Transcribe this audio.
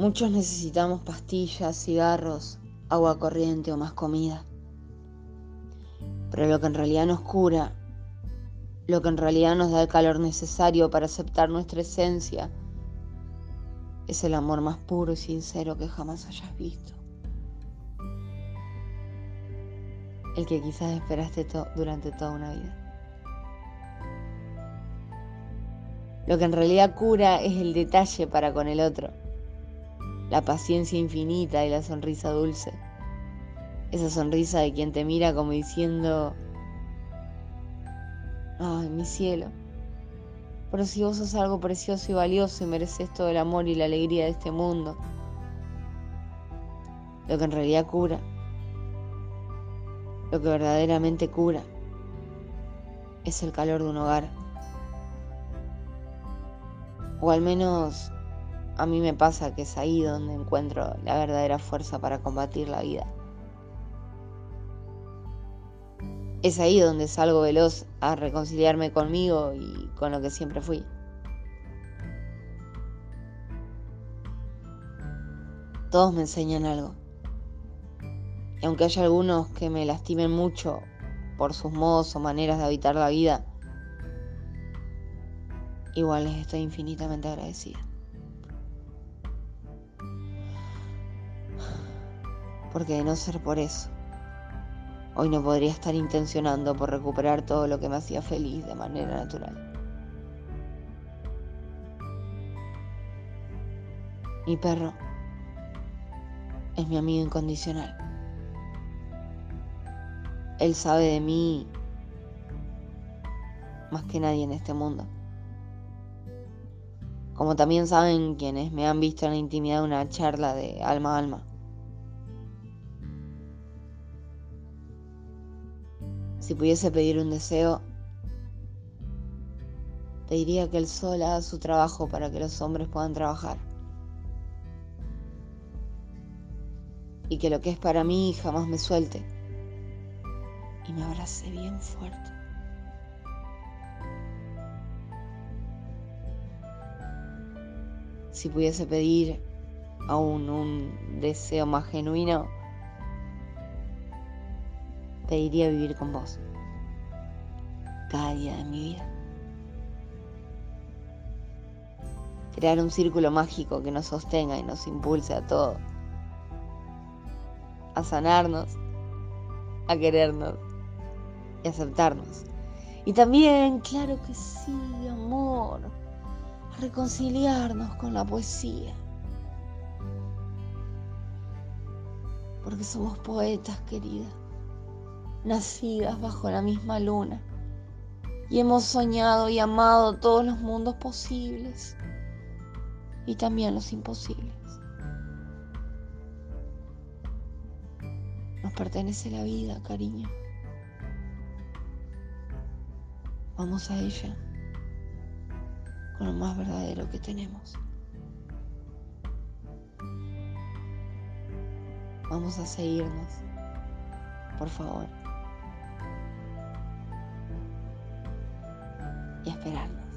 Muchos necesitamos pastillas, cigarros, agua corriente o más comida. Pero lo que en realidad nos cura, lo que en realidad nos da el calor necesario para aceptar nuestra esencia, es el amor más puro y sincero que jamás hayas visto. El que quizás esperaste durante toda una vida. Lo que en realidad cura es el detalle para con el otro la paciencia infinita y la sonrisa dulce. Esa sonrisa de quien te mira como diciendo, ay, mi cielo, pero si vos sos algo precioso y valioso y mereces todo el amor y la alegría de este mundo, lo que en realidad cura, lo que verdaderamente cura, es el calor de un hogar. O al menos a mí me pasa que es ahí donde encuentro la verdadera fuerza para combatir la vida. Es ahí donde salgo veloz a reconciliarme conmigo y con lo que siempre fui. Todos me enseñan algo. Y aunque haya algunos que me lastimen mucho por sus modos o maneras de habitar la vida, igual les estoy infinitamente agradecida. porque de no ser por eso, hoy no podría estar intencionando por recuperar todo lo que me hacía feliz de manera natural. Mi perro es mi amigo incondicional. Él sabe de mí más que nadie en este mundo. Como también saben quienes me han visto en la intimidad de una charla de alma a alma. Si pudiese pedir un deseo, pediría que el sol haga su trabajo para que los hombres puedan trabajar. Y que lo que es para mí jamás me suelte y me abrace bien fuerte. Si pudiese pedir aún un deseo más genuino, pediría vivir con vos cada día de mi vida. Crear un círculo mágico que nos sostenga y nos impulse a todos. A sanarnos, a querernos y aceptarnos. Y también, claro que sí, amor, reconciliarnos con la poesía. Porque somos poetas, querida nacidas bajo la misma luna, y hemos soñado y amado todos los mundos posibles y también los imposibles. Nos pertenece la vida, cariño. Vamos a ella lo más verdadero que tenemos. Vamos a seguirnos, por favor. y esperarnos.